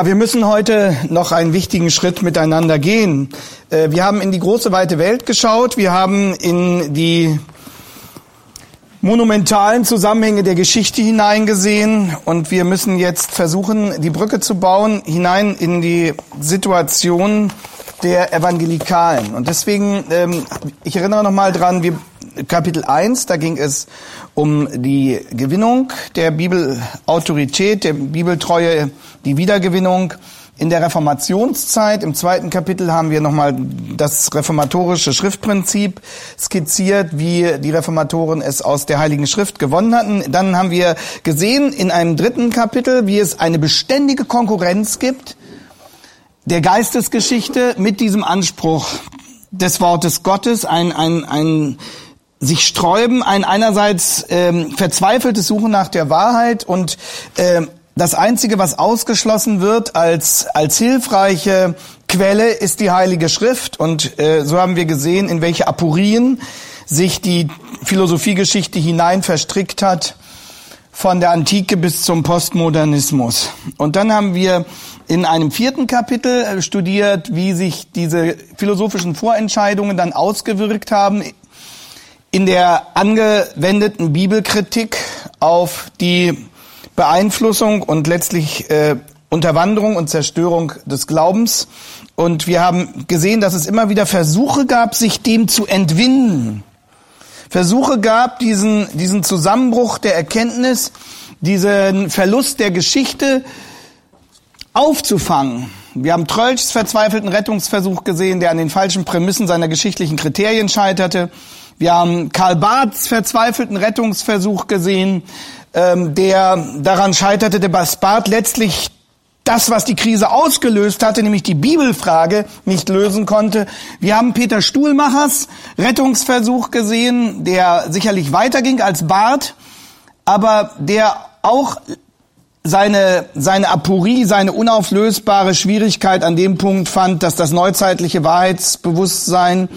Ja, wir müssen heute noch einen wichtigen Schritt miteinander gehen. Äh, wir haben in die große weite Welt geschaut, wir haben in die monumentalen Zusammenhänge der Geschichte hineingesehen und wir müssen jetzt versuchen, die Brücke zu bauen hinein in die Situation der Evangelikalen. Und deswegen, ähm, ich erinnere nochmal dran, wir, Kapitel 1, da ging es um die Gewinnung der Bibelautorität, der Bibeltreue, die Wiedergewinnung in der Reformationszeit. Im zweiten Kapitel haben wir nochmal das reformatorische Schriftprinzip skizziert, wie die Reformatoren es aus der Heiligen Schrift gewonnen hatten. Dann haben wir gesehen in einem dritten Kapitel, wie es eine beständige Konkurrenz gibt der Geistesgeschichte mit diesem Anspruch des Wortes Gottes, ein, ein, ein sich sträuben, ein einerseits ähm, verzweifeltes Suchen nach der Wahrheit und ähm, das Einzige, was ausgeschlossen wird als, als hilfreiche Quelle, ist die Heilige Schrift. Und äh, so haben wir gesehen, in welche Apurien sich die Philosophiegeschichte hinein verstrickt hat, von der Antike bis zum Postmodernismus. Und dann haben wir in einem vierten Kapitel äh, studiert, wie sich diese philosophischen Vorentscheidungen dann ausgewirkt haben in der angewendeten Bibelkritik auf die Beeinflussung und letztlich äh, Unterwanderung und Zerstörung des Glaubens. Und wir haben gesehen, dass es immer wieder Versuche gab, sich dem zu entwinden. Versuche gab, diesen, diesen Zusammenbruch der Erkenntnis, diesen Verlust der Geschichte aufzufangen. Wir haben Trölchs verzweifelten Rettungsversuch gesehen, der an den falschen Prämissen seiner geschichtlichen Kriterien scheiterte. Wir haben Karl Barths verzweifelten Rettungsversuch gesehen, ähm, der daran scheiterte, dass Barth letztlich das, was die Krise ausgelöst hatte, nämlich die Bibelfrage, nicht lösen konnte. Wir haben Peter Stuhlmachers Rettungsversuch gesehen, der sicherlich weiterging als Barth, aber der auch seine, seine Aporie, seine unauflösbare Schwierigkeit an dem Punkt fand, dass das neuzeitliche Wahrheitsbewusstsein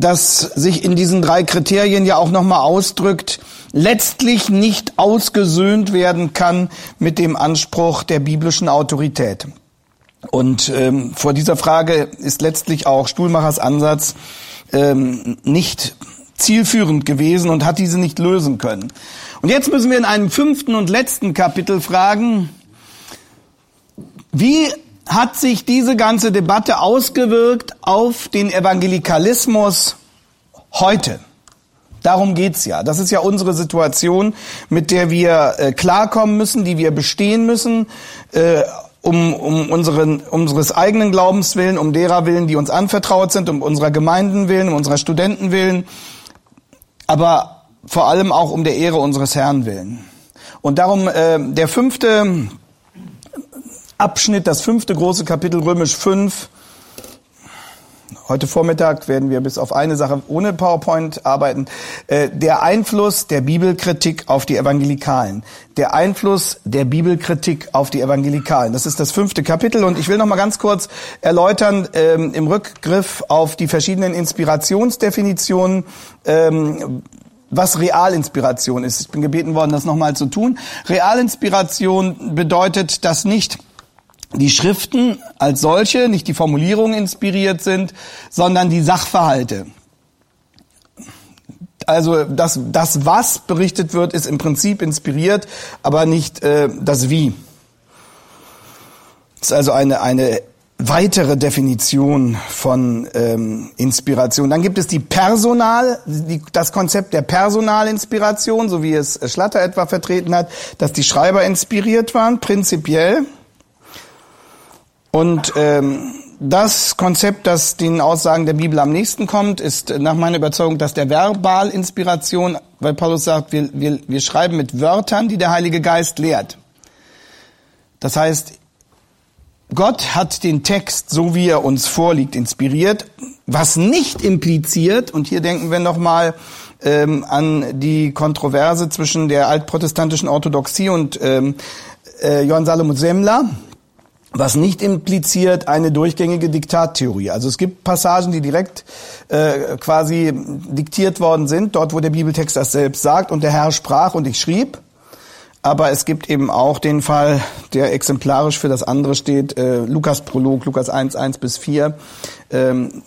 das sich in diesen drei Kriterien ja auch nochmal ausdrückt, letztlich nicht ausgesöhnt werden kann mit dem Anspruch der biblischen Autorität. Und ähm, vor dieser Frage ist letztlich auch Stuhlmachers Ansatz ähm, nicht zielführend gewesen und hat diese nicht lösen können. Und jetzt müssen wir in einem fünften und letzten Kapitel fragen, wie hat sich diese ganze Debatte ausgewirkt auf den Evangelikalismus heute? Darum geht's ja. Das ist ja unsere Situation, mit der wir äh, klarkommen müssen, die wir bestehen müssen, äh, um, um unseren, unseres eigenen Glaubens willen, um derer willen, die uns anvertraut sind, um unserer Gemeinden willen, um unserer Studenten willen, aber vor allem auch um der Ehre unseres Herrn willen. Und darum äh, der fünfte Abschnitt, das fünfte große Kapitel Römisch 5. Heute Vormittag werden wir bis auf eine Sache ohne PowerPoint arbeiten. Äh, der Einfluss der Bibelkritik auf die Evangelikalen. Der Einfluss der Bibelkritik auf die Evangelikalen. Das ist das fünfte Kapitel und ich will noch mal ganz kurz erläutern ähm, im Rückgriff auf die verschiedenen Inspirationsdefinitionen, ähm, was Realinspiration ist. Ich bin gebeten worden, das nochmal zu tun. Realinspiration bedeutet, dass nicht die Schriften als solche, nicht die Formulierungen inspiriert sind, sondern die Sachverhalte. Also das, das was berichtet wird, ist im Prinzip inspiriert, aber nicht äh, das Wie. Das ist also eine, eine weitere Definition von ähm, Inspiration. Dann gibt es die Personal, die, das Konzept der Personalinspiration, so wie es Schlatter etwa vertreten hat, dass die Schreiber inspiriert waren, prinzipiell. Und ähm, das Konzept, das den Aussagen der Bibel am nächsten kommt, ist nach meiner Überzeugung das der Verbalinspiration, weil Paulus sagt, wir, wir, wir schreiben mit Wörtern, die der Heilige Geist lehrt. Das heißt, Gott hat den Text, so wie er uns vorliegt, inspiriert, was nicht impliziert, und hier denken wir nochmal ähm, an die Kontroverse zwischen der altprotestantischen Orthodoxie und ähm, äh, Johann Salomon Semmler, was nicht impliziert eine durchgängige Diktattheorie. Also es gibt Passagen, die direkt äh, quasi diktiert worden sind, dort wo der Bibeltext das selbst sagt und der Herr sprach und ich schrieb. Aber es gibt eben auch den Fall, der exemplarisch für das andere steht, äh, Lukas Prolog, Lukas 1, 1 bis 4. Ähm,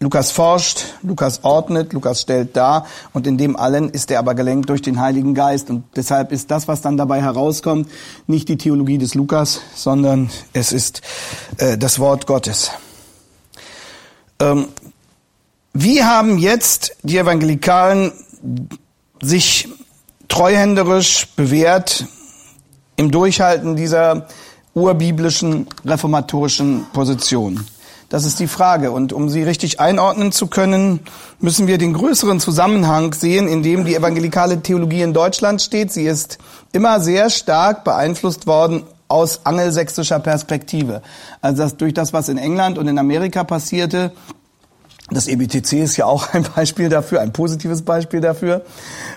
Lukas forscht, Lukas ordnet, Lukas stellt dar und in dem allen ist er aber gelenkt durch den Heiligen Geist und deshalb ist das, was dann dabei herauskommt, nicht die Theologie des Lukas, sondern es ist äh, das Wort Gottes. Ähm, wie haben jetzt die Evangelikalen sich treuhänderisch bewährt im Durchhalten dieser urbiblischen reformatorischen Position? Das ist die Frage. Und um sie richtig einordnen zu können, müssen wir den größeren Zusammenhang sehen, in dem die evangelikale Theologie in Deutschland steht. Sie ist immer sehr stark beeinflusst worden aus angelsächsischer Perspektive. Also das, durch das, was in England und in Amerika passierte, das EBTC ist ja auch ein Beispiel dafür, ein positives Beispiel dafür.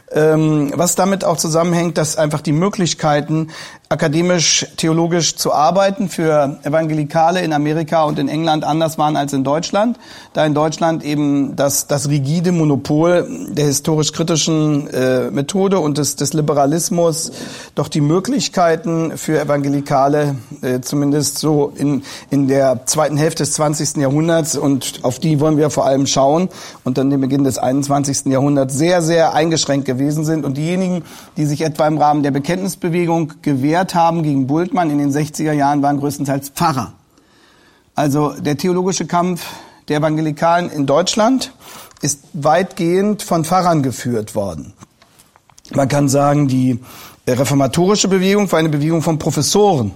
Ähm, was damit auch zusammenhängt, dass einfach die Möglichkeiten, akademisch, theologisch zu arbeiten für Evangelikale in Amerika und in England anders waren als in Deutschland, da in Deutschland eben das, das rigide Monopol der historisch-kritischen äh, Methode und des, des Liberalismus doch die Möglichkeiten für Evangelikale, äh, zumindest so in, in der zweiten Hälfte des 20. Jahrhunderts, und auf die wollen wir vor allem schauen, und dann den Beginn des 21. Jahrhunderts sehr, sehr eingeschränkt gewesen sind. Und diejenigen, die sich etwa im Rahmen der Bekenntnisbewegung gewehrt haben gegen Bultmann in den 60er Jahren, waren größtenteils Pfarrer. Also der theologische Kampf der Evangelikalen in Deutschland ist weitgehend von Pfarrern geführt worden. Man kann sagen, die reformatorische Bewegung war eine Bewegung von Professoren.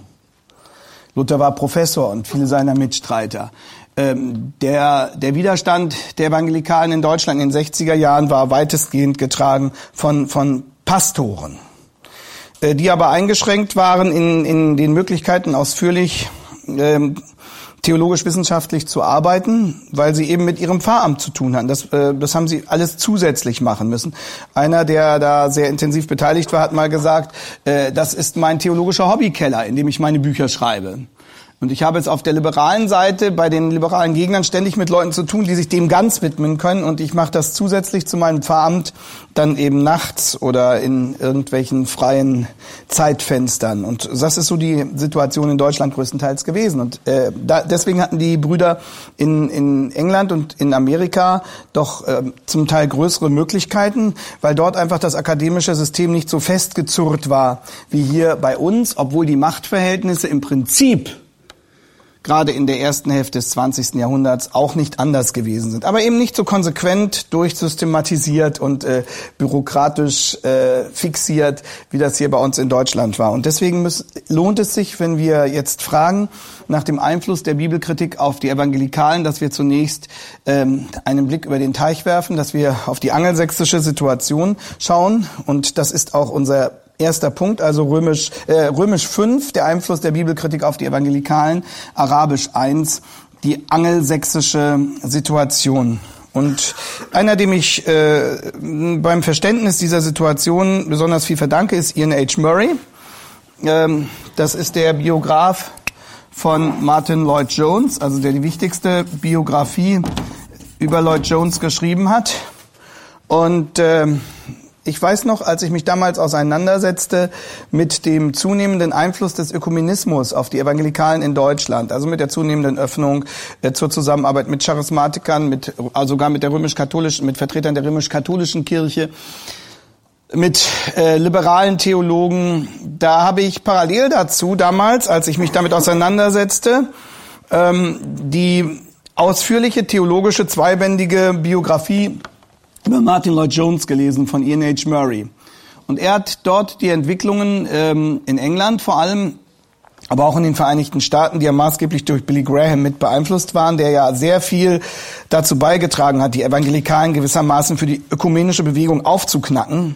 Luther war Professor und viele seiner Mitstreiter. Ähm, der, der Widerstand der Evangelikalen in Deutschland in den 60er Jahren war weitestgehend getragen von, von Pastoren, äh, die aber eingeschränkt waren in, in den Möglichkeiten ausführlich ähm, theologisch-wissenschaftlich zu arbeiten, weil sie eben mit ihrem Pfarramt zu tun hatten. Das, äh, das haben sie alles zusätzlich machen müssen. Einer, der da sehr intensiv beteiligt war, hat mal gesagt, äh, das ist mein theologischer Hobbykeller, in dem ich meine Bücher schreibe. Und ich habe jetzt auf der liberalen Seite bei den liberalen Gegnern ständig mit Leuten zu tun, die sich dem ganz widmen können. Und ich mache das zusätzlich zu meinem Pfarramt dann eben nachts oder in irgendwelchen freien Zeitfenstern. Und das ist so die Situation in Deutschland größtenteils gewesen. Und äh, da, deswegen hatten die Brüder in, in England und in Amerika doch äh, zum Teil größere Möglichkeiten, weil dort einfach das akademische System nicht so festgezurrt war wie hier bei uns, obwohl die Machtverhältnisse im Prinzip gerade in der ersten Hälfte des 20. Jahrhunderts auch nicht anders gewesen sind. Aber eben nicht so konsequent durchsystematisiert und äh, bürokratisch äh, fixiert, wie das hier bei uns in Deutschland war. Und deswegen muss, lohnt es sich, wenn wir jetzt fragen nach dem Einfluss der Bibelkritik auf die Evangelikalen, dass wir zunächst ähm, einen Blick über den Teich werfen, dass wir auf die angelsächsische Situation schauen. Und das ist auch unser Erster Punkt, also römisch, äh, römisch 5, der Einfluss der Bibelkritik auf die Evangelikalen, arabisch 1, die angelsächsische Situation. Und einer, dem ich äh, beim Verständnis dieser Situation besonders viel verdanke, ist Ian H. Murray. Ähm, das ist der Biograf von Martin Lloyd Jones, also der die wichtigste Biografie über Lloyd Jones geschrieben hat. Und ähm, ich weiß noch, als ich mich damals auseinandersetzte mit dem zunehmenden Einfluss des Ökumenismus auf die Evangelikalen in Deutschland, also mit der zunehmenden Öffnung äh, zur Zusammenarbeit mit Charismatikern, mit, also sogar mit der römisch-katholischen, mit Vertretern der römisch-katholischen Kirche, mit äh, liberalen Theologen. Da habe ich parallel dazu damals, als ich mich damit auseinandersetzte, ähm, die ausführliche theologische zweibändige Biografie über Martin Lloyd Jones gelesen von Ian H. Murray. Und er hat dort die Entwicklungen ähm, in England vor allem, aber auch in den Vereinigten Staaten, die ja maßgeblich durch Billy Graham mit beeinflusst waren, der ja sehr viel dazu beigetragen hat, die Evangelikalen gewissermaßen für die ökumenische Bewegung aufzuknacken.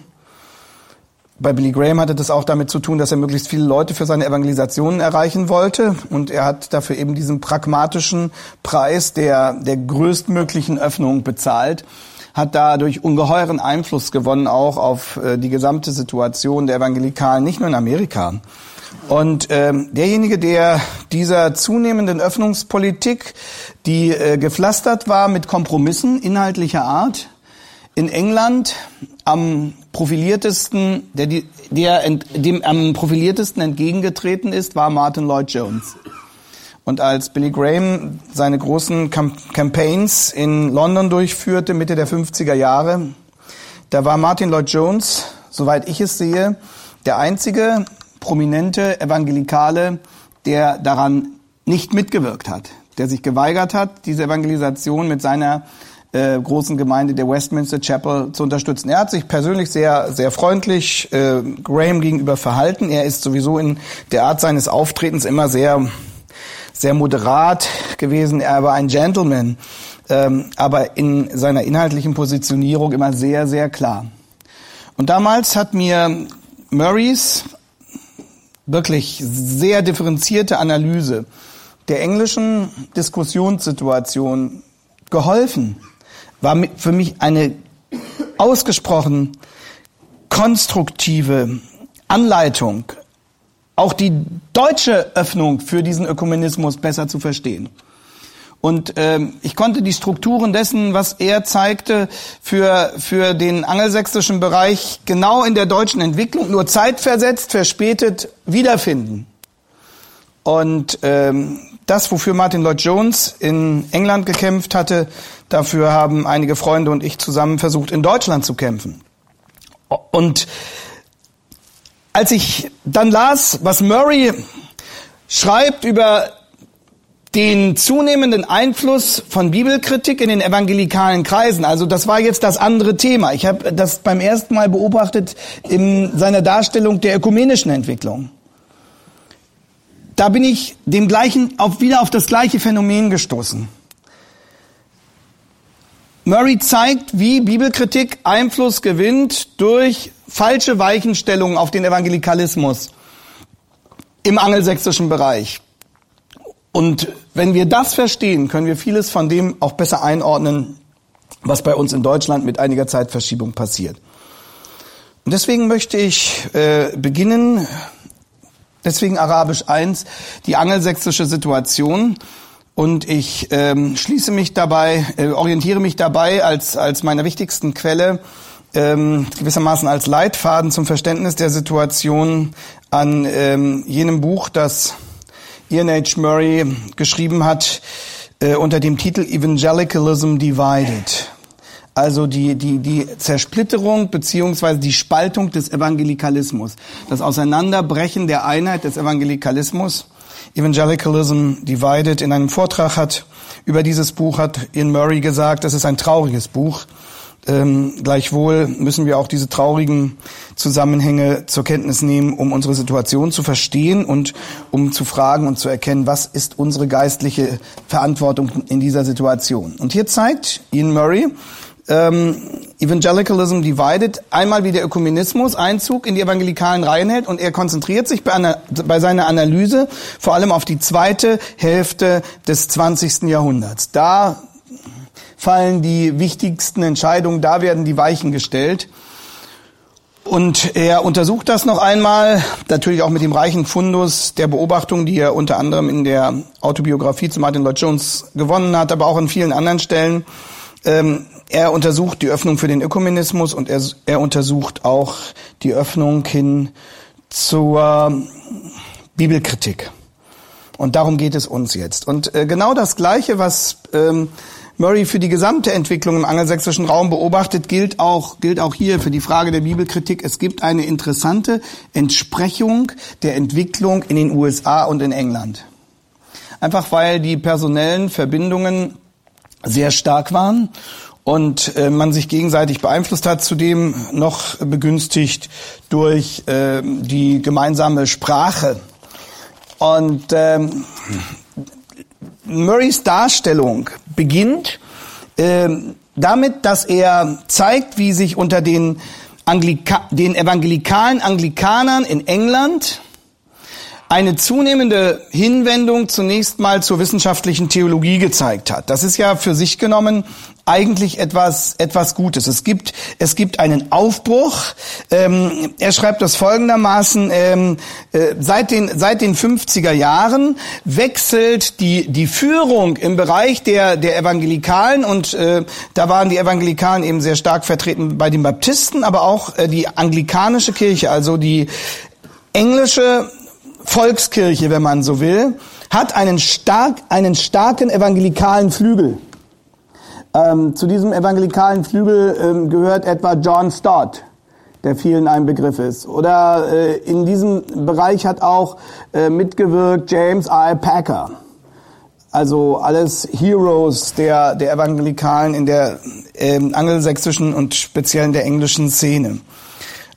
Bei Billy Graham hatte das auch damit zu tun, dass er möglichst viele Leute für seine Evangelisationen erreichen wollte. Und er hat dafür eben diesen pragmatischen Preis der, der größtmöglichen Öffnung bezahlt hat dadurch ungeheuren Einfluss gewonnen, auch auf äh, die gesamte Situation der Evangelikalen, nicht nur in Amerika. Und ähm, derjenige, der dieser zunehmenden Öffnungspolitik, die äh, gepflastert war mit Kompromissen inhaltlicher Art, in England am profiliertesten, der, der dem am profiliertesten entgegengetreten ist, war Martin Lloyd Jones. Und als Billy Graham seine großen Campaigns in London durchführte, Mitte der 50er Jahre, da war Martin Lloyd Jones, soweit ich es sehe, der einzige prominente Evangelikale, der daran nicht mitgewirkt hat, der sich geweigert hat, diese Evangelisation mit seiner äh, großen Gemeinde der Westminster Chapel zu unterstützen. Er hat sich persönlich sehr, sehr freundlich äh, Graham gegenüber verhalten. Er ist sowieso in der Art seines Auftretens immer sehr, sehr moderat gewesen. Er war ein Gentleman, ähm, aber in seiner inhaltlichen Positionierung immer sehr, sehr klar. Und damals hat mir Murrays wirklich sehr differenzierte Analyse der englischen Diskussionssituation geholfen, war für mich eine ausgesprochen konstruktive Anleitung, auch die deutsche Öffnung für diesen Ökumenismus besser zu verstehen. Und ähm, ich konnte die Strukturen dessen, was er zeigte, für, für den angelsächsischen Bereich genau in der deutschen Entwicklung, nur zeitversetzt, verspätet wiederfinden. Und ähm, das, wofür Martin Lloyd Jones in England gekämpft hatte, dafür haben einige Freunde und ich zusammen versucht, in Deutschland zu kämpfen. Und als ich dann las, was Murray schreibt über den zunehmenden Einfluss von Bibelkritik in den evangelikalen Kreisen. Also das war jetzt das andere Thema. Ich habe das beim ersten Mal beobachtet in seiner Darstellung der ökumenischen Entwicklung da bin ich dem gleichen, auf, wieder auf das gleiche Phänomen gestoßen. Murray zeigt, wie Bibelkritik Einfluss gewinnt durch falsche Weichenstellungen auf den Evangelikalismus im angelsächsischen Bereich. Und wenn wir das verstehen, können wir vieles von dem auch besser einordnen, was bei uns in Deutschland mit einiger Zeitverschiebung passiert. Und deswegen möchte ich äh, beginnen Deswegen Arabisch 1, die angelsächsische Situation. Und ich ähm, schließe mich dabei, äh, orientiere mich dabei als, als meiner wichtigsten Quelle, ähm, gewissermaßen als Leitfaden zum Verständnis der Situation an ähm, jenem Buch, das Ian H. Murray geschrieben hat, äh, unter dem Titel Evangelicalism Divided also die, die, die Zersplitterung beziehungsweise die Spaltung des Evangelikalismus, das Auseinanderbrechen der Einheit des Evangelikalismus. Evangelicalism Divided in einem Vortrag hat über dieses Buch hat Ian Murray gesagt, das ist ein trauriges Buch. Ähm, gleichwohl müssen wir auch diese traurigen Zusammenhänge zur Kenntnis nehmen, um unsere Situation zu verstehen und um zu fragen und zu erkennen, was ist unsere geistliche Verantwortung in dieser Situation. Und hier zeigt Ian Murray, ähm, Evangelicalism Divided einmal wie der Ökumenismus Einzug in die evangelikalen Reihen hält und er konzentriert sich bei, einer, bei seiner Analyse vor allem auf die zweite Hälfte des 20. Jahrhunderts. Da fallen die wichtigsten Entscheidungen, da werden die Weichen gestellt. Und er untersucht das noch einmal, natürlich auch mit dem reichen Fundus der Beobachtungen, die er unter anderem in der Autobiografie zu Martin Lloyd Jones gewonnen hat, aber auch an vielen anderen Stellen. Ähm, er untersucht die Öffnung für den Ökumenismus und er, er untersucht auch die Öffnung hin zur Bibelkritik. Und darum geht es uns jetzt. Und äh, genau das Gleiche, was ähm, Murray für die gesamte Entwicklung im angelsächsischen Raum beobachtet, gilt auch, gilt auch hier für die Frage der Bibelkritik. Es gibt eine interessante Entsprechung der Entwicklung in den USA und in England. Einfach weil die personellen Verbindungen sehr stark waren und äh, man sich gegenseitig beeinflusst hat, zudem noch begünstigt durch äh, die gemeinsame Sprache. Und ähm, Murrays Darstellung beginnt äh, damit, dass er zeigt, wie sich unter den, Anglika den evangelikalen Anglikanern in England eine zunehmende Hinwendung zunächst mal zur wissenschaftlichen Theologie gezeigt hat. Das ist ja für sich genommen eigentlich etwas etwas Gutes. Es gibt es gibt einen Aufbruch. Ähm, er schreibt das folgendermaßen: ähm, äh, Seit den seit den 50er Jahren wechselt die die Führung im Bereich der der Evangelikalen und äh, da waren die Evangelikalen eben sehr stark vertreten bei den Baptisten, aber auch äh, die anglikanische Kirche, also die englische Volkskirche, wenn man so will, hat einen stark einen starken evangelikalen Flügel. Ähm, zu diesem evangelikalen Flügel ähm, gehört etwa John Stott, der vielen ein Begriff ist. Oder äh, in diesem Bereich hat auch äh, mitgewirkt James I. Packer. Also alles Heroes der, der Evangelikalen in der ähm, angelsächsischen und speziell in der englischen Szene.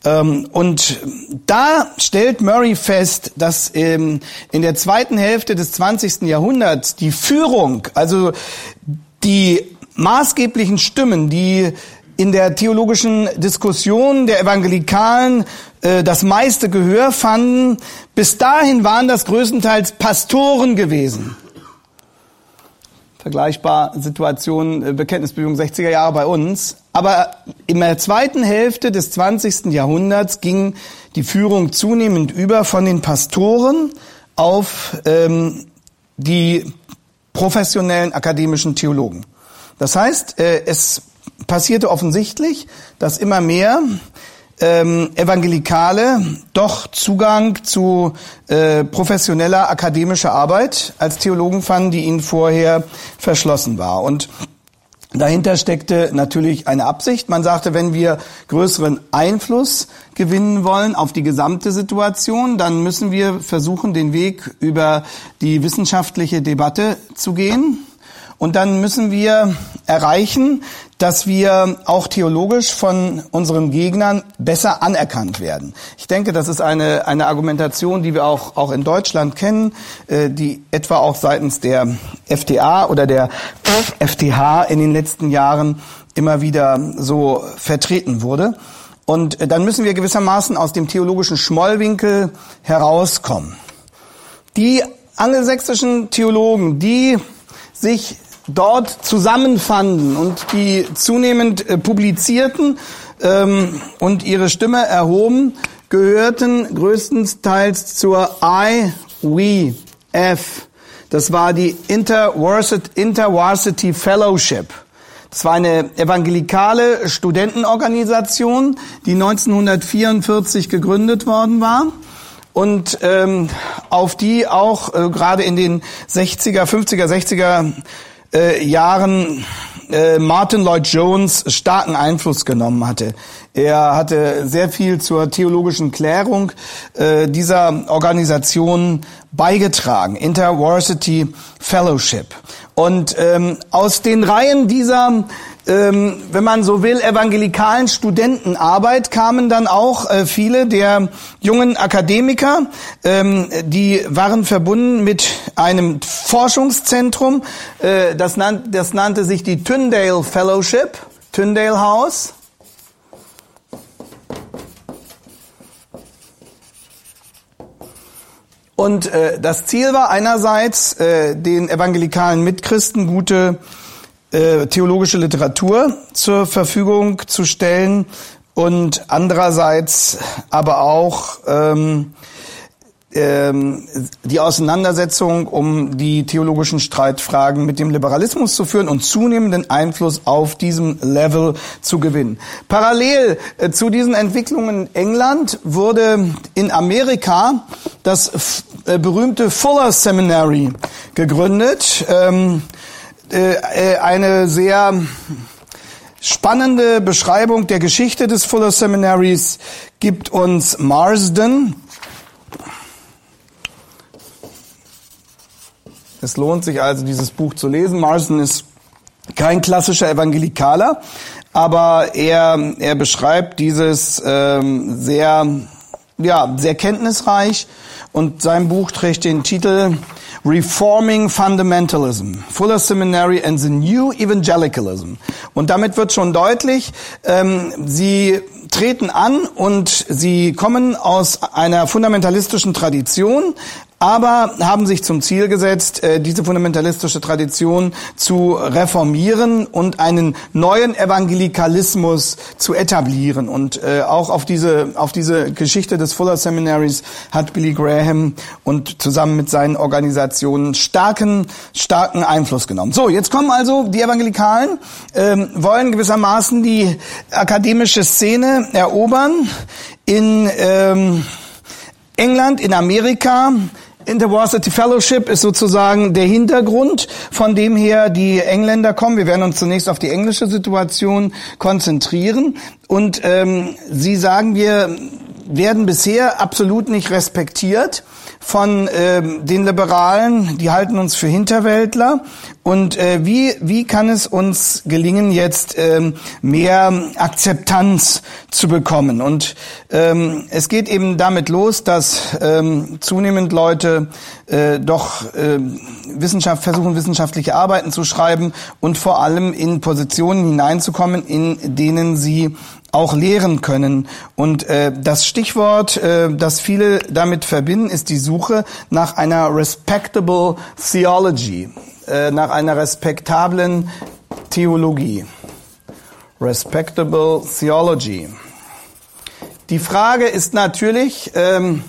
Ähm, und da stellt Murray fest, dass ähm, in der zweiten Hälfte des 20. Jahrhunderts die Führung, also die maßgeblichen Stimmen, die in der theologischen Diskussion der Evangelikalen äh, das meiste Gehör fanden, bis dahin waren das größtenteils Pastoren gewesen. Vergleichbar Situation äh, Bekenntnisbewegung 60er Jahre bei uns. Aber in der zweiten Hälfte des 20. Jahrhunderts ging die Führung zunehmend über von den Pastoren auf ähm, die professionellen akademischen Theologen. Das heißt, äh, es passierte offensichtlich, dass immer mehr ähm, Evangelikale doch Zugang zu äh, professioneller akademischer Arbeit als Theologen fanden, die ihnen vorher verschlossen war. Und Dahinter steckte natürlich eine Absicht. Man sagte, wenn wir größeren Einfluss gewinnen wollen auf die gesamte Situation, dann müssen wir versuchen, den Weg über die wissenschaftliche Debatte zu gehen. Und dann müssen wir erreichen, dass wir auch theologisch von unseren Gegnern besser anerkannt werden. Ich denke, das ist eine, eine Argumentation, die wir auch, auch in Deutschland kennen, äh, die etwa auch seitens der FTA oder der FTH in den letzten Jahren immer wieder so vertreten wurde. Und äh, dann müssen wir gewissermaßen aus dem theologischen Schmollwinkel herauskommen. Die angelsächsischen Theologen, die sich dort zusammenfanden und die zunehmend äh, publizierten ähm, und ihre Stimme erhoben, gehörten größtenteils zur IWF. Das war die Intervarsity, Intervarsity Fellowship. Das war eine evangelikale Studentenorganisation, die 1944 gegründet worden war und ähm, auf die auch äh, gerade in den 60er, 50er, 60er äh, Jahren äh, Martin Lloyd Jones starken Einfluss genommen hatte. Er hatte sehr viel zur theologischen Klärung äh, dieser Organisation beigetragen, Intervarsity Fellowship. Und ähm, aus den Reihen dieser ähm, wenn man so will, evangelikalen Studentenarbeit kamen dann auch äh, viele der jungen Akademiker, ähm, die waren verbunden mit einem Forschungszentrum, äh, das, nannt, das nannte sich die Tyndale Fellowship, Tyndale House. Und äh, das Ziel war einerseits, äh, den evangelikalen Mitchristen gute äh, theologische Literatur zur Verfügung zu stellen und andererseits aber auch ähm, die Auseinandersetzung um die theologischen Streitfragen mit dem Liberalismus zu führen und zunehmenden Einfluss auf diesem Level zu gewinnen. Parallel äh, zu diesen Entwicklungen in England wurde in Amerika das äh, berühmte Fuller Seminary gegründet. Ähm, äh, äh, eine sehr spannende Beschreibung der Geschichte des Fuller Seminaries gibt uns Marsden. Es lohnt sich also, dieses Buch zu lesen. Marsden ist kein klassischer Evangelikaler, aber er, er beschreibt dieses ähm, sehr, ja, sehr kenntnisreich und sein Buch trägt den Titel Reforming Fundamentalism, Fuller Seminary and the New Evangelicalism. Und damit wird schon deutlich, ähm, sie treten an und sie kommen aus einer fundamentalistischen Tradition, aber haben sich zum Ziel gesetzt, äh, diese fundamentalistische Tradition zu reformieren und einen neuen Evangelikalismus zu etablieren. Und äh, auch auf diese, auf diese Geschichte des Fuller Seminaries hat Billy Graham und zusammen mit seinen Organisationen starken, starken Einfluss genommen. So, jetzt kommen also die Evangelikalen, ähm, wollen gewissermaßen die akademische Szene erobern in ähm, England, in Amerika, InterVarsity Fellowship ist sozusagen der Hintergrund, von dem her die Engländer kommen. Wir werden uns zunächst auf die englische Situation konzentrieren. Und ähm, Sie sagen, wir werden bisher absolut nicht respektiert von ähm, den Liberalen, die halten uns für Hinterwäldler. Und äh, wie, wie kann es uns gelingen, jetzt ähm, mehr Akzeptanz zu bekommen? Und ähm, es geht eben damit los, dass ähm, zunehmend Leute äh, doch äh, Wissenschaft versuchen, wissenschaftliche Arbeiten zu schreiben und vor allem in Positionen hineinzukommen, in denen sie auch lehren können. Und äh, das Stichwort, äh, das viele damit verbinden, ist die Suche nach einer respectable theology, äh, nach einer respektablen Theologie. Respectable theology. Die Frage ist natürlich, ähm,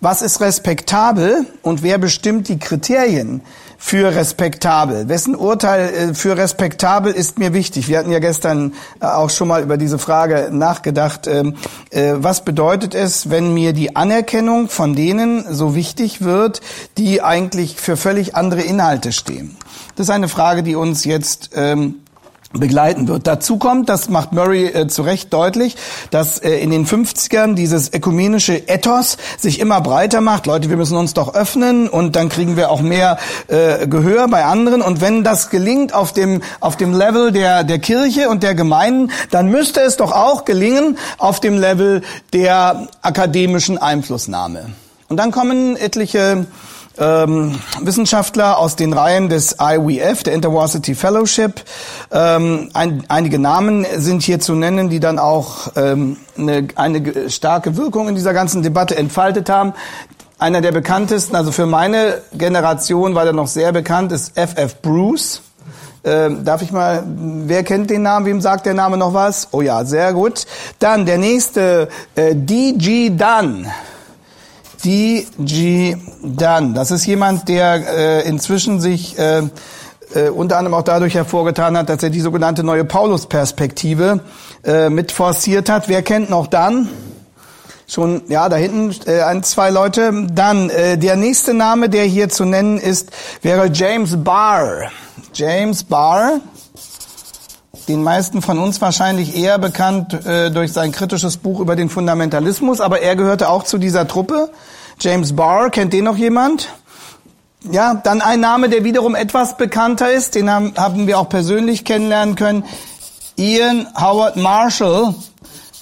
was ist respektabel und wer bestimmt die Kriterien für respektabel? Wessen Urteil äh, für respektabel ist mir wichtig? Wir hatten ja gestern äh, auch schon mal über diese Frage nachgedacht. Ähm, äh, was bedeutet es, wenn mir die Anerkennung von denen so wichtig wird, die eigentlich für völlig andere Inhalte stehen? Das ist eine Frage, die uns jetzt ähm, begleiten wird. Dazu kommt, das macht Murray äh, zu Recht deutlich, dass äh, in den 50ern dieses ökumenische Ethos sich immer breiter macht. Leute, wir müssen uns doch öffnen und dann kriegen wir auch mehr äh, Gehör bei anderen. Und wenn das gelingt auf dem, auf dem Level der, der Kirche und der Gemeinden, dann müsste es doch auch gelingen auf dem Level der akademischen Einflussnahme. Und dann kommen etliche ähm, Wissenschaftler aus den Reihen des IWF, der InterVarsity Fellowship. Ähm, ein, einige Namen sind hier zu nennen, die dann auch ähm, eine, eine starke Wirkung in dieser ganzen Debatte entfaltet haben. Einer der bekanntesten, also für meine Generation war der noch sehr bekannt, ist F.F. Bruce. Ähm, darf ich mal, wer kennt den Namen? Wem sagt der Name noch was? Oh ja, sehr gut. Dann der nächste, äh, D.G. Dunn. D.G. Dunn. Das ist jemand, der äh, inzwischen sich äh, äh, unter anderem auch dadurch hervorgetan hat, dass er die sogenannte neue Paulus-Perspektive äh, mit forciert hat. Wer kennt noch Dunn? Schon, ja, da hinten äh, ein, zwei Leute. Dann äh, der nächste Name, der hier zu nennen ist, wäre James Barr. James Barr den meisten von uns wahrscheinlich eher bekannt äh, durch sein kritisches Buch über den Fundamentalismus, aber er gehörte auch zu dieser Truppe. James Barr, kennt den noch jemand? Ja, dann ein Name, der wiederum etwas bekannter ist, den haben, haben wir auch persönlich kennenlernen können. Ian Howard Marshall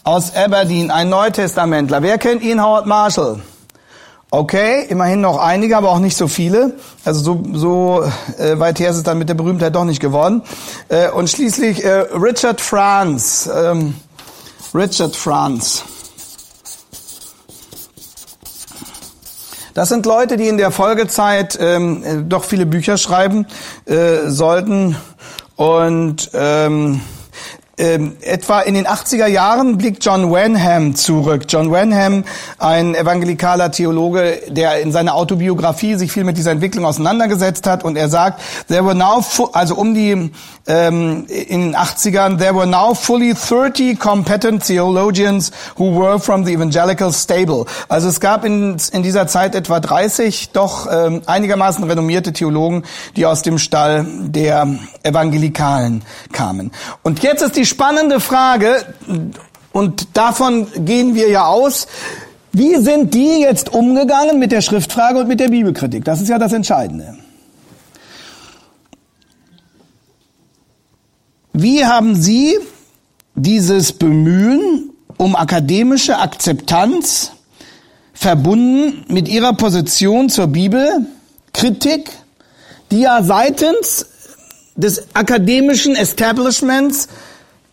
aus Aberdeen, ein Neutestamentler. Wer kennt Ian Howard Marshall? Okay, immerhin noch einige, aber auch nicht so viele. Also so, so äh, weit her ist es dann mit der Berühmtheit doch nicht geworden. Äh, und schließlich äh, Richard Franz. Ähm, Richard Franz. Das sind Leute, die in der Folgezeit ähm, äh, doch viele Bücher schreiben äh, sollten und ähm, ähm, etwa in den 80er Jahren blickt John Wenham zurück. John Wenham, ein evangelikaler Theologe, der in seiner Autobiografie sich viel mit dieser Entwicklung auseinandergesetzt hat und er sagt, there were now, also um die ähm, in den 80ern, there were now fully 30 competent theologians who were from the evangelical stable. Also es gab in, in dieser Zeit etwa 30 doch ähm, einigermaßen renommierte Theologen, die aus dem Stall der Evangelikalen kamen. Und jetzt ist die spannende Frage, und davon gehen wir ja aus, wie sind die jetzt umgegangen mit der Schriftfrage und mit der Bibelkritik? Das ist ja das Entscheidende. Wie haben Sie dieses Bemühen um akademische Akzeptanz verbunden mit Ihrer Position zur Bibelkritik, die ja seitens des akademischen Establishments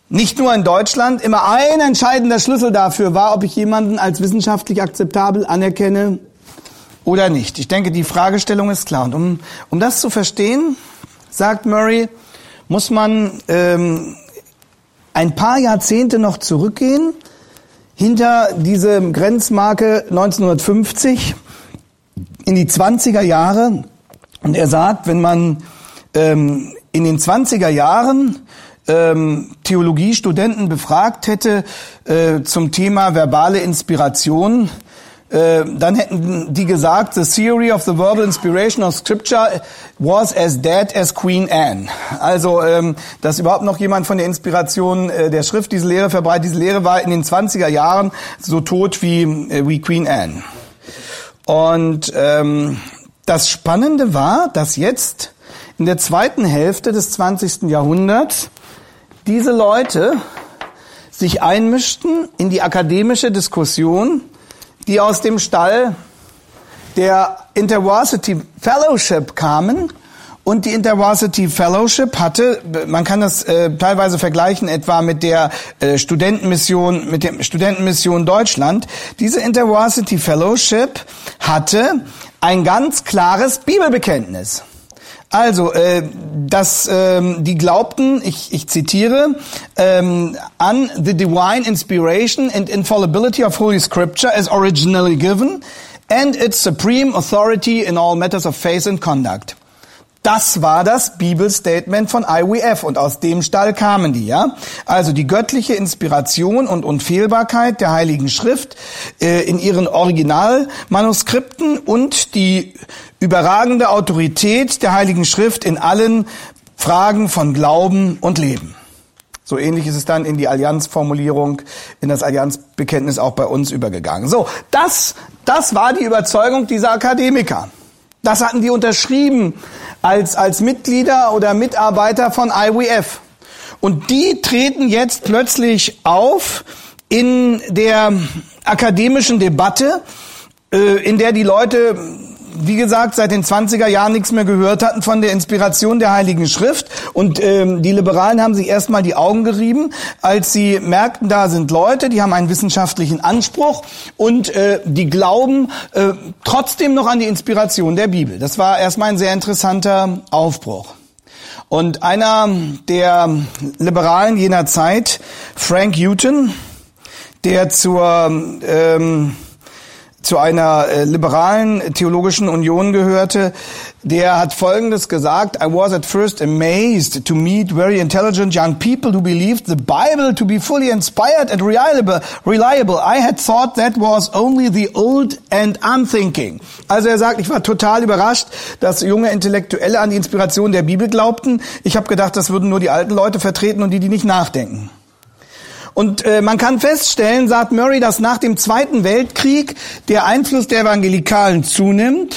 nicht nur in Deutschland immer ein entscheidender Schlüssel dafür war, ob ich jemanden als wissenschaftlich akzeptabel anerkenne oder nicht? Ich denke, die Fragestellung ist klar. Und um, um das zu verstehen, sagt Murray, muss man ähm, ein paar Jahrzehnte noch zurückgehen, hinter diese Grenzmarke 1950 in die 20er Jahre. Und er sagt, wenn man ähm, in den 20er Jahren ähm, Theologiestudenten befragt hätte äh, zum Thema verbale Inspiration, äh, dann hätten die gesagt, the theory of the verbal inspiration of scripture was as dead as Queen Anne. Also, ähm, dass überhaupt noch jemand von der Inspiration äh, der Schrift diese Lehre verbreitet, diese Lehre war in den 20er Jahren so tot wie, äh, wie Queen Anne. Und ähm, das Spannende war, dass jetzt in der zweiten Hälfte des 20. Jahrhunderts diese Leute sich einmischten in die akademische Diskussion, die aus dem Stall der Intervarsity Fellowship kamen. Und die Intervarsity Fellowship hatte, man kann das äh, teilweise vergleichen etwa mit der äh, Studentenmission, mit der Studentenmission Deutschland. Diese Intervarsity Fellowship hatte ein ganz klares Bibelbekenntnis. Also, äh, dass ähm, die glaubten, ich, ich zitiere, ähm, an the divine inspiration and infallibility of Holy Scripture as originally given and its supreme authority in all matters of faith and conduct. Das war das Bibelstatement von IWF und aus dem Stall kamen die, ja. Also die göttliche Inspiration und Unfehlbarkeit der Heiligen Schrift äh, in ihren Originalmanuskripten und die überragende Autorität der Heiligen Schrift in allen Fragen von Glauben und Leben. So ähnlich ist es dann in die Allianzformulierung, in das Allianzbekenntnis auch bei uns übergegangen. So, das, das war die Überzeugung dieser Akademiker. Das hatten die unterschrieben als, als Mitglieder oder Mitarbeiter von IWF. Und die treten jetzt plötzlich auf in der akademischen Debatte, äh, in der die Leute wie gesagt, seit den 20er Jahren nichts mehr gehört hatten von der Inspiration der Heiligen Schrift. Und ähm, die Liberalen haben sich erstmal die Augen gerieben, als sie merkten, da sind Leute, die haben einen wissenschaftlichen Anspruch und äh, die glauben äh, trotzdem noch an die Inspiration der Bibel. Das war erstmal ein sehr interessanter Aufbruch. Und einer der Liberalen jener Zeit, Frank Houghton, der zur ähm, zu einer äh, liberalen theologischen Union gehörte, der hat Folgendes gesagt, I was at first amazed to meet very intelligent young people who believed the Bible to be fully inspired and reliable. reliable. I had thought that was only the old and unthinking. Also er sagt, ich war total überrascht, dass junge Intellektuelle an die Inspiration der Bibel glaubten. Ich habe gedacht, das würden nur die alten Leute vertreten und die, die nicht nachdenken. Und äh, man kann feststellen, sagt Murray, dass nach dem Zweiten Weltkrieg der Einfluss der Evangelikalen zunimmt,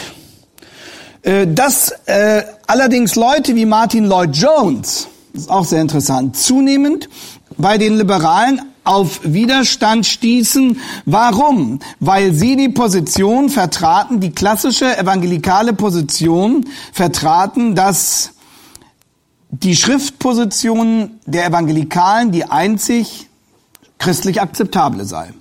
äh, dass äh, allerdings Leute wie Martin Lloyd Jones, ist auch sehr interessant, zunehmend bei den Liberalen auf Widerstand stießen. Warum? Weil sie die Position vertraten, die klassische evangelikale Position vertraten, dass die Schriftposition der Evangelikalen die einzig christlich akzeptable sei.